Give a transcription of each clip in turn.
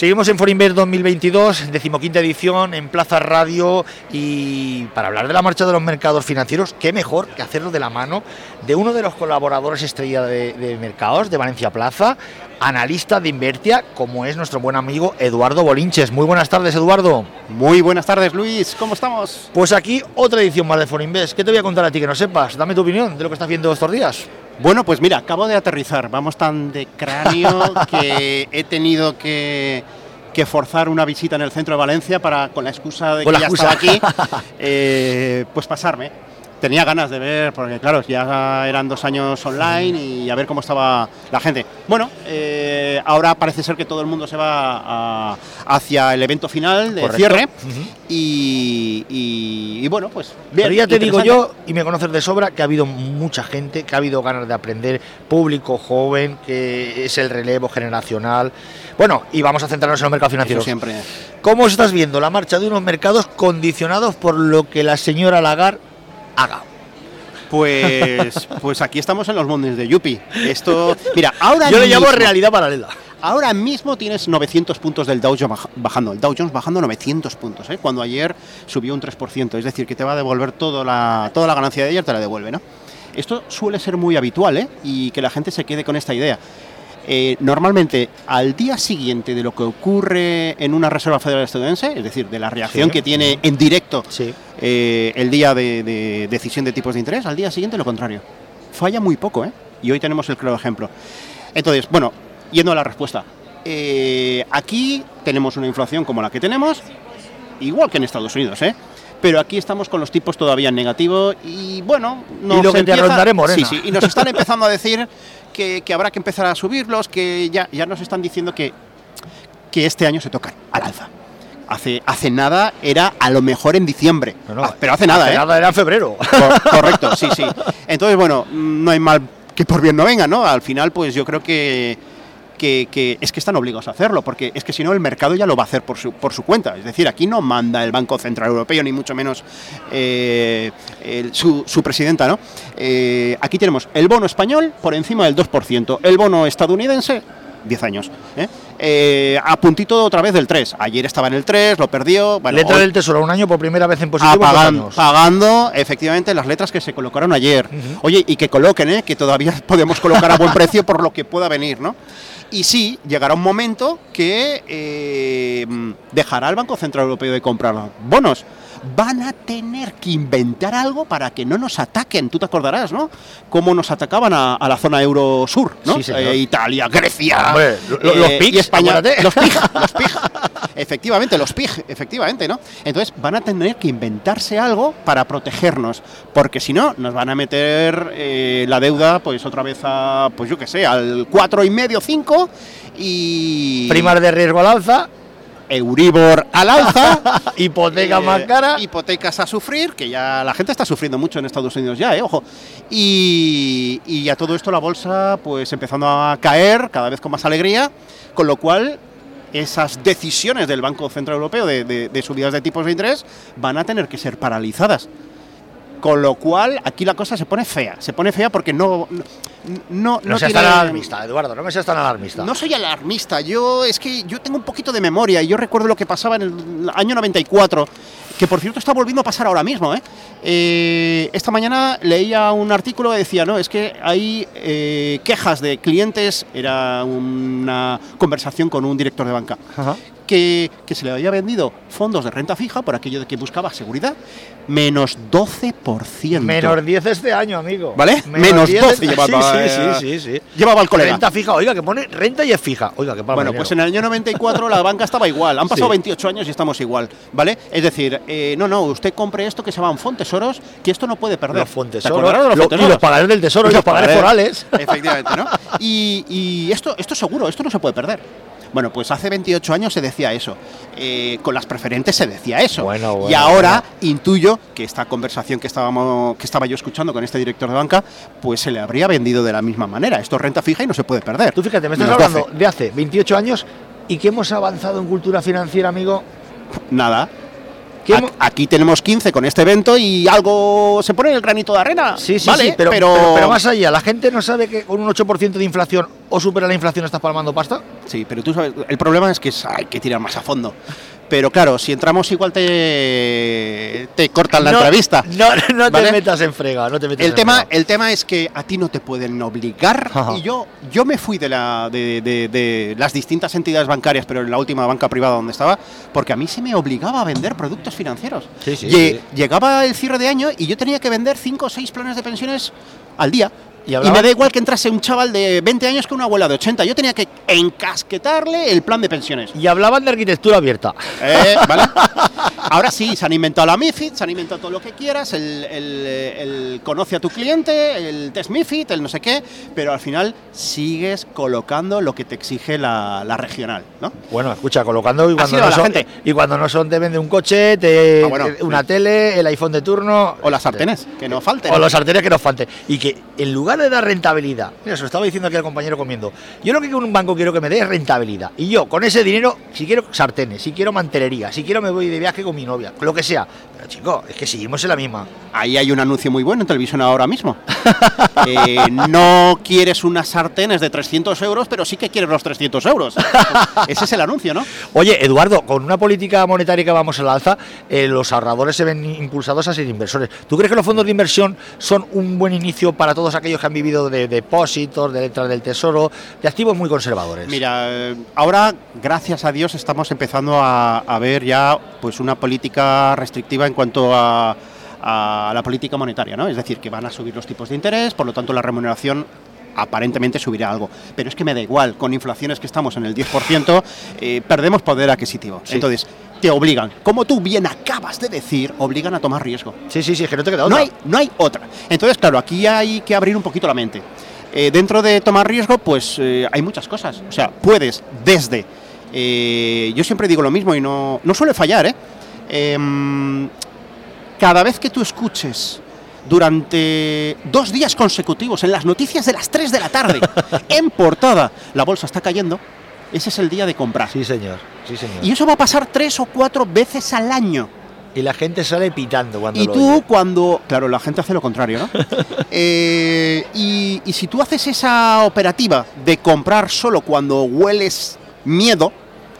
Seguimos en Forinver 2022, decimoquinta edición en Plaza Radio y para hablar de la marcha de los mercados financieros, qué mejor que hacerlo de la mano de uno de los colaboradores estrella de, de mercados de Valencia Plaza, analista de Invertia, como es nuestro buen amigo Eduardo Bolinches. Muy buenas tardes, Eduardo. Muy buenas tardes, Luis. ¿Cómo estamos? Pues aquí otra edición más de Forinvest. ¿Qué te voy a contar a ti que no sepas? Dame tu opinión de lo que estás viendo estos días. Bueno, pues mira, acabo de aterrizar. Vamos tan de cráneo que he tenido que, que forzar una visita en el centro de Valencia para, con la excusa de que ya excusa. estaba aquí, eh, pues pasarme. Tenía ganas de ver, porque claro, ya eran dos años online y a ver cómo estaba la gente. Bueno, eh, ahora parece ser que todo el mundo se va a- hacia el evento final de Correcto. cierre y, y- y bueno, pues bien. Pero ya te digo yo, y me conoces de sobra, que ha habido mucha gente, que ha habido ganas de aprender, público joven, que es el relevo generacional. Bueno, y vamos a centrarnos en los mercados Eso financieros. siempre. ¿Cómo estás viendo la marcha de unos mercados condicionados por lo que la señora Lagarde haga? Pues, pues aquí estamos en los mondes de Yupi. Esto, mira, ahora Yo le llamo realidad paralela. Ahora mismo tienes 900 puntos del Dow Jones baj- bajando. El Dow Jones bajando 900 puntos, ¿eh? cuando ayer subió un 3%. Es decir, que te va a devolver toda la, toda la ganancia de ayer, te la devuelve, ¿no? Esto suele ser muy habitual, ¿eh? Y que la gente se quede con esta idea. Eh, normalmente, al día siguiente de lo que ocurre en una Reserva Federal estadounidense, es decir, de la reacción Sí. que tiene en directo Sí. eh, el día de, de decisión de tipos de interés, al día siguiente lo contrario. Falla muy poco, ¿eh? Y hoy tenemos el claro ejemplo. Entonces, bueno, yendo a la respuesta. Eh, aquí tenemos una inflación como la que tenemos, igual que en Estados Unidos, ¿eh? Pero aquí estamos con los tipos todavía en negativo y bueno, nos Y lo que te empieza- rondaré morena. Sí, sí, y nos están empezando a decir que, que habrá que empezar a subirlos, que ya, ya nos están diciendo que, que este año se tocan al alza. Hace, hace nada era a lo mejor en diciembre, no, Ah, pero hace nada, ¿eh? Nada era febrero. Cor- correcto, sí, sí. Entonces, bueno, no hay mal que por bien no venga, ¿no? Al final, pues yo creo que, que, es que están obligados a hacerlo, porque es que si no, el mercado ya lo va a hacer por su, por su cuenta. Es decir, aquí no manda el Banco Central Europeo, ni mucho menos eh, su, su presidenta, ¿no? Eh, aquí tenemos el bono español por encima del 2%, el bono estadounidense 10 años. ¿eh? Eh, a puntito otra vez del 3. Ayer estaba en el 3, lo perdió. Bueno, Letra del Tesoro, un año por primera vez en positivo. Apagan- pagando efectivamente las letras que se colocaron ayer. Oye, y que coloquen, ¿eh? que todavía podemos colocar a buen precio por lo que pueda venir, ¿no? Y sí, llegará un momento que eh, dejará el Banco Central Europeo de comprar bonos. Van a tener que inventar algo para que no nos ataquen. Tú te acordarás, ¿no? Cómo nos atacaban a, a la zona euro sur, ¿no? Sí. Eh, Italia, Grecia, Hombre, lo- lo- los eh, PIGs, y España. Los PIG, los PIG. Efectivamente, los PIG, efectivamente, ¿no? Entonces van a tener que inventarse algo para protegernos, porque si no, nos van a meter eh, la deuda, pues otra vez a, pues yo qué sé, al cuatro y medio, 5 y... Primas de riesgo al alza, Euribor al alza. hipoteca eh, más cara. Hipotecas a sufrir, que ya la gente está sufriendo mucho en Estados Unidos ya, eh, ojo. Y, y a todo esto la bolsa pues empezando a caer cada vez con más alegría, con lo cual esas decisiones del Banco Central Europeo de, de- de subidas de tipos de interés van a tener que ser paralizadas. Con lo cual aquí la cosa se pone fea, se pone fea porque no... No, no, No seas tiene- tan alarmista, Eduardo, no me seas tan alarmista. no soy alarmista, yo es que yo tengo un poquito de memoria y yo recuerdo lo que pasaba en el año 94, que por cierto está volviendo a pasar ahora mismo. ¿eh? Eh, esta mañana leía un artículo que decía, no, es que hay eh, quejas de clientes, era una conversación con un director de banca, Ajá. Que, que se le había vendido fondos de renta fija por aquello de que buscaba seguridad, menos 12%. Menos 10 este año, amigo. ¿Vale? Menos 10 12 este- llevaba, Sí, eh, sí, sí, sí, sí. Llevaba al colega. Renta fija, oiga, que pone renta y es fija. Oiga, que Bueno, pues en el año 94 la banca estaba igual. Han pasado Sí. 28 años y estamos igual, ¿vale? Es decir, eh, no, no, usted compre esto que se llaman fontesoros, que esto no puede perder. Los fontes ¿Te acordarás de los lo- y fontesoros? los pagarés del tesoro y los pagarés forales. Efectivamente, ¿no? Y, y esto, esto seguro, esto no se puede perder. Bueno, pues hace 28 años se decía eso. Eh, con las preferentes se decía eso. Bueno, bueno, y ahora intuyo que esta conversación que estábamos, que estaba yo escuchando con este director de banca, pues se le habría vendido de la misma manera. Esto es renta fija y no se puede perder. Tú fíjate, me estás hablando de hace 28 años y que hemos avanzado en cultura financiera, amigo. 12. Nada. ¿Qué A- hemo- Aquí tenemos 15 con este evento y algo se pone en el granito de arena. Sí, sí, ¿vale? sí, pero, pero, pero más allá, ¿la gente no sabe que con un 8% de inflación o supera la inflación estás palmando pasta? Sí, pero tú sabes, el problema es que hay que tirar más a fondo. Pero claro, si entramos igual te, te cortan la No, entrevista. No, no te metas en frega, no te metas El en tema, frega. el tema es que a ti no te pueden obligar Ajá. y yo, yo me fui de, la, de, de- de las distintas entidades bancarias, pero en la última banca privada donde estaba, porque a mí se me obligaba a vender productos financieros. Sí, sí, Lle- sí. Llegaba el cierre de año y yo tenía que vender 5 o 6 planes de pensiones al día. ¿Y me da igual que entrase un chaval de 20 años que una abuela de 80. Yo tenía que encasquetarle el plan de pensiones. Y hablaban de arquitectura abierta. Eh, ¿vale? Ahora sí, se han inventado la MIFID, se han inventado todo lo que quieras, el, el- el conoce a tu cliente, el test MIFID, el no sé qué, pero al final sigues colocando lo que te exige la, la regional, ¿no? Bueno, escucha, colocando y cuando, no son, gente. y cuando no son te vende un coche, te, Ah, bueno, una sí. tele, el iPhone de turno. O las sartenes, que no falten. O los sartenes que nos falten. Y que en lugar de dar rentabilidad, mira, se lo estaba diciendo aquí al compañero comiendo, yo lo que con un banco quiero que me dé es rentabilidad. Y yo con ese dinero, si quiero sartenes, si quiero mantelería, si quiero me voy de viaje con mi novia, lo que sea. Pero chico, es que seguimos en la misma. Ahí hay un anuncio muy bueno en televisión ahora mismo. Eh, no quieres unas sartenes de 300 euros, pero sí que quieres los 300 euros. Ese es el anuncio, ¿no? Oye, Eduardo, con una política monetaria que vamos al alza, eh, los ahorradores se ven impulsados a ser inversores. ¿Tú crees que los fondos de inversión son un buen inicio para todos aquellos que han vivido de depósitos, de letras del tesoro, de activos muy conservadores? Mira, ahora, gracias a Dios, estamos empezando a, a ver ya pues una política restrictiva en cuanto a, a la política monetaria, ¿no? Es decir, que van a subir los tipos de interés, por lo tanto la remuneración aparentemente subirá algo. Pero es que me da igual, con inflaciones que estamos en el 10%, eh, perdemos poder adquisitivo. Sí. Entonces, te obligan, como tú bien acabas de decir, obligan a tomar riesgo. Sí, sí, sí, es que no te queda No otra. hay, no hay otra. Entonces, claro, aquí hay que abrir un poquito la mente. Eh, dentro de tomar riesgo, pues eh, hay muchas cosas. O sea, puedes desde... yo siempre digo lo mismo y no, no suele fallar, ¿eh? Em, cada vez que tú escuches durante dos días consecutivos en las noticias de las 3 de la tarde, en portada, la bolsa está cayendo, ese es el día de comprar. Sí, señor, sí, señor. Y eso va a pasar tres o cuatro veces al año. Y la gente sale pitando cuando Y lo tú oye. cuando... Claro, la gente hace lo contrario, ¿no? Eh, y, y si tú haces esa operativa de comprar solo cuando hueles miedo,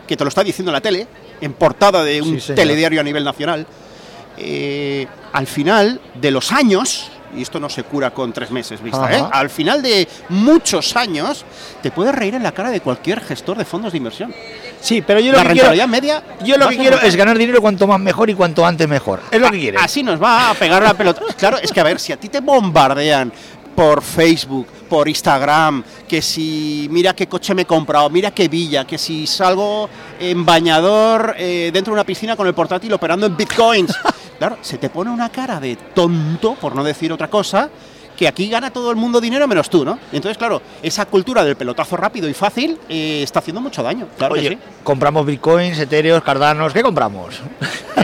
que te lo está diciendo la tele, en portada de un Sí, telediario a nivel nacional, eh, al final de los años, y esto no se cura con tres meses, vista. ¿eh? al final de muchos años, te puedes reír en la cara de cualquier gestor de fondos de inversión. Sí, pero yo lo La que quiero, rentabilidad media... yo lo que quiero es ganar dinero cuanto más mejor y cuanto antes mejor. Es lo que quiero. Así nos va a pegar la pelota. Claro, es que a ver, si a ti te bombardean por Facebook, por Instagram, que si mira qué coche me he comprado, mira qué villa, que si salgo en bañador eh, dentro de una piscina con el portátil operando en bitcoins. Claro, se te pone una cara de tonto, por no decir otra cosa, que aquí gana todo el mundo dinero menos tú, ¿no? Entonces, claro, esa cultura del pelotazo rápido y fácil eh, está haciendo mucho daño. Claro que Oye, sí. compramos bitcoins, etéreos, cardanos, ¿qué compramos?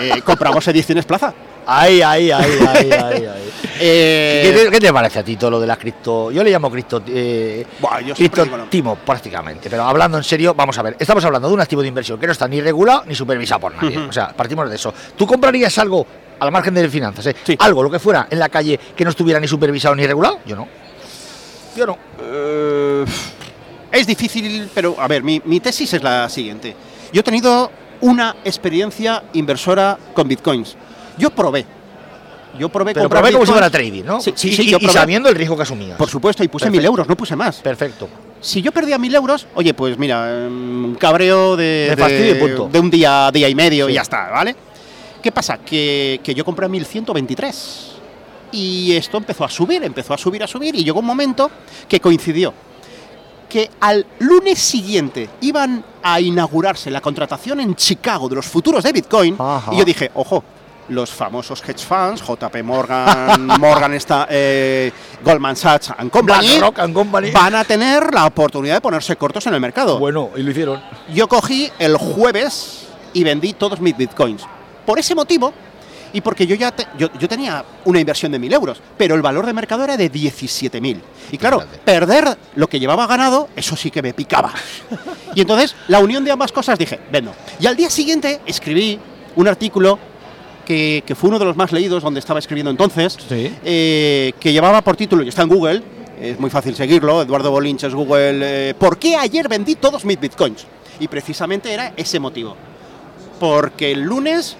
Eh, compramos ediciones plaza. Ahí, ahí, ahí, ahí, ahí, ahí. Eh, ¿Qué, te, qué te parece a ti todo lo de las cripto? Yo le llamo cripto, eh, yo lo- criptotimo prácticamente, pero hablando en serio, vamos a ver, estamos hablando de un activo de inversión que no está ni regulado ni supervisado por nadie. O sea, partimos de eso. ¿Tú comprarías algo al margen de finanzas, eh? Sí. Algo, lo que fuera, en la calle que no estuviera ni supervisado ni regulado? Yo no. Yo no. Es difícil, pero a ver, mi, mi tesis es la siguiente. Yo he tenido una experiencia inversora con bitcoins. Yo probé. Yo probé Pero comprar probé como si fuera trading, ¿no? Sí, sí, y, sí, y- yo y probé. sabiendo el riesgo que asumías. Por supuesto, y puse mil euros, no puse más. Perfecto. Si yo perdía mil euros, oye, pues mira, un cabreo de, De fastidio y punto. de un día, día y medio Sí. y ya está, ¿vale? ¿Qué pasa? Que, que yo compré 1123 y esto empezó a subir, empezó a subir, a subir y llegó un momento que coincidió que al lunes siguiente iban a inaugurarse la contratación en Chicago de los futuros de Bitcoin Ajá. y yo dije, ojo, los famosos hedge funds, JP Morgan, Morgan está, eh, Goldman Sachs and Company, BlackRock and Company. van a tener la oportunidad de ponerse cortos en el mercado. Bueno, y lo hicieron. Yo cogí el jueves y vendí todos mis bitcoins. Por ese motivo, y porque yo ya te- yo, yo tenía una inversión de 1.000 euros, pero el valor de mercado era de 17.000. Y claro, perder lo que llevaba ganado, eso sí que me picaba. Y entonces, la unión de ambas cosas dije, vendo. Y al día siguiente escribí un artículo que, que fue uno de los más leídos donde estaba escribiendo entonces, Sí. eh, que llevaba por título, y está en Google, es muy fácil seguirlo, Eduardo Bolinches, Google, eh, ¿por qué ayer vendí todos mis bitcoins? Y precisamente era ese motivo. Porque el lunes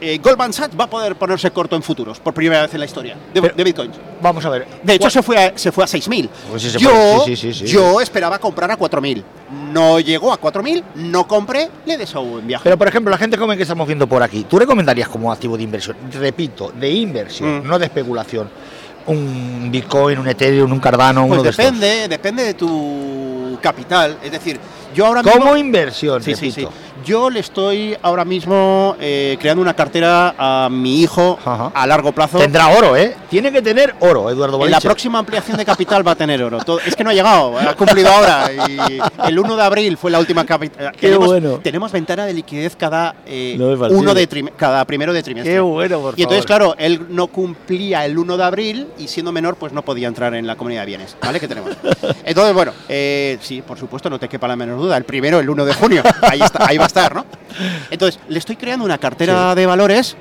eh, Goldman Sachs va a poder ponerse corto en futuros, por primera vez en la historia de, Pero- de bitcoins. Vamos a ver. De hecho, ¿cuál- se fue, a, se fue a 6.000. Pues sí, yo, fue. Sí, sí, sí, sí. yo esperaba comprar a 4.000. No llegó a 4.000, no compré, le deshago en viaje. Pero, por ejemplo, la gente joven que estamos viendo por aquí, ¿tú recomendarías como activo de inversión? Repito, de inversión, Mm. no de especulación. Un Bitcoin, un Ethereum, un Cardano, pues uno de estos. depende, depende de tu capital. Es decir, yo ahora mismo... Como inversión, Sí, sí, sí. Yo le estoy ahora mismo eh, creando una cartera a mi hijo Ajá. a largo plazo. Tendrá oro, ¿eh? Tiene que tener oro, Eduardo En la próxima ampliación de capital va a tener oro. Todo- es que no ha llegado, ha cumplido ahora. Y el 1 de abril fue la última capital. Qué tenemos, bueno. tenemos ventana de liquidez cada, eh, No uno de cada primero de trimestre. Qué bueno, por y entonces, favor. claro, él no cumplía el 1 de abril y siendo menor, pues no podía entrar en la comunidad de bienes, ¿vale? Que tenemos. Entonces, bueno, eh, sí, por supuesto, no te quepa la menor duda. El primero, el 1 de junio, ahí, está, ahí va a estar, ¿no? Entonces, le estoy creando una cartera de valores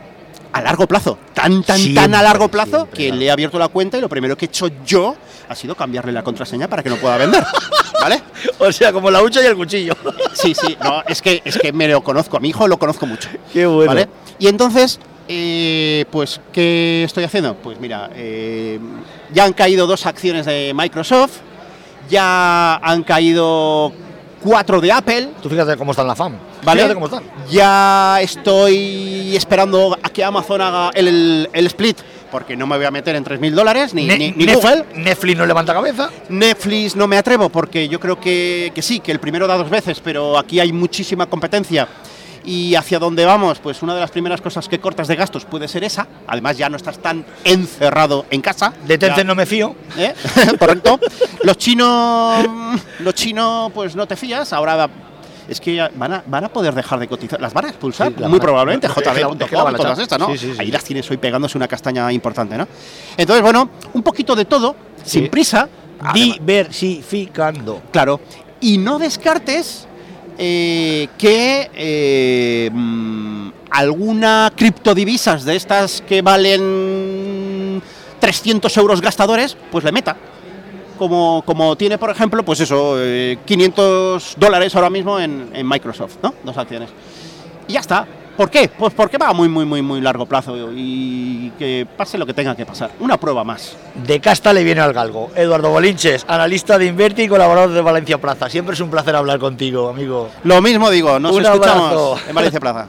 a largo plazo, tan, tan, tan a largo plazo siempre, que claro. le he abierto la cuenta y lo primero que he hecho yo ha sido cambiarle la contraseña para que no pueda vender, ¿vale? O sea, como la hucha y el cuchillo. Sí, sí, no, es que, es que me lo conozco, a mi hijo lo conozco mucho. Qué bueno. ¿Vale? Y entonces, eh, pues, ¿qué estoy haciendo? Pues mira, eh, ya han caído dos acciones de Microsoft, ya han caído cuatro de Apple, Tú fíjate cómo está en la FAM. ¿Vale? Cómo están. Ya estoy esperando a que Amazon haga el, el- el split, porque no me voy a meter en 3.000 dólares, ni, Ne- ni- ni Nef- Google. Netflix no levanta cabeza. Netflix no me atrevo porque yo creo que, que sí, que el primero da dos veces, pero aquí hay muchísima competencia. Y hacia dónde vamos, pues una de las primeras cosas que cortas de gastos puede ser esa. Además ya no estás tan encerrado en casa. De Tencent no me fío. ¿Eh? Correcto. Los chinos, los chinos, pues no te fías. Ahora es que ya van a, van a poder dejar de cotizar. Las van a expulsar, Sí, muy probablemente. a todas estas, ¿no? Ahí las tienes hoy pegándose una castaña importante, ¿no? Entonces, bueno, un poquito de todo, sin prisa. Además- Diversificando. Claro. Y no descartes eh, que eh, mm, alguna criptodivisas de estas que valen 300 euros gastadores, pues le meta. Como, como tiene, por ejemplo, pues eso, eh, 500 dólares ahora mismo en, en Microsoft, ¿no? Dos acciones. Y ya está. ¿Por qué? Pues porque va a muy, muy, muy, muy largo plazo y que pase lo que tenga que pasar. Una prueba más. De casta le viene al galgo. Eduardo Bolinches, analista de Inverti y colaborador de Valencia Plaza. Siempre es un placer hablar contigo, amigo. Lo mismo digo, nos Un escuchamos abrazo. en Valencia Plaza.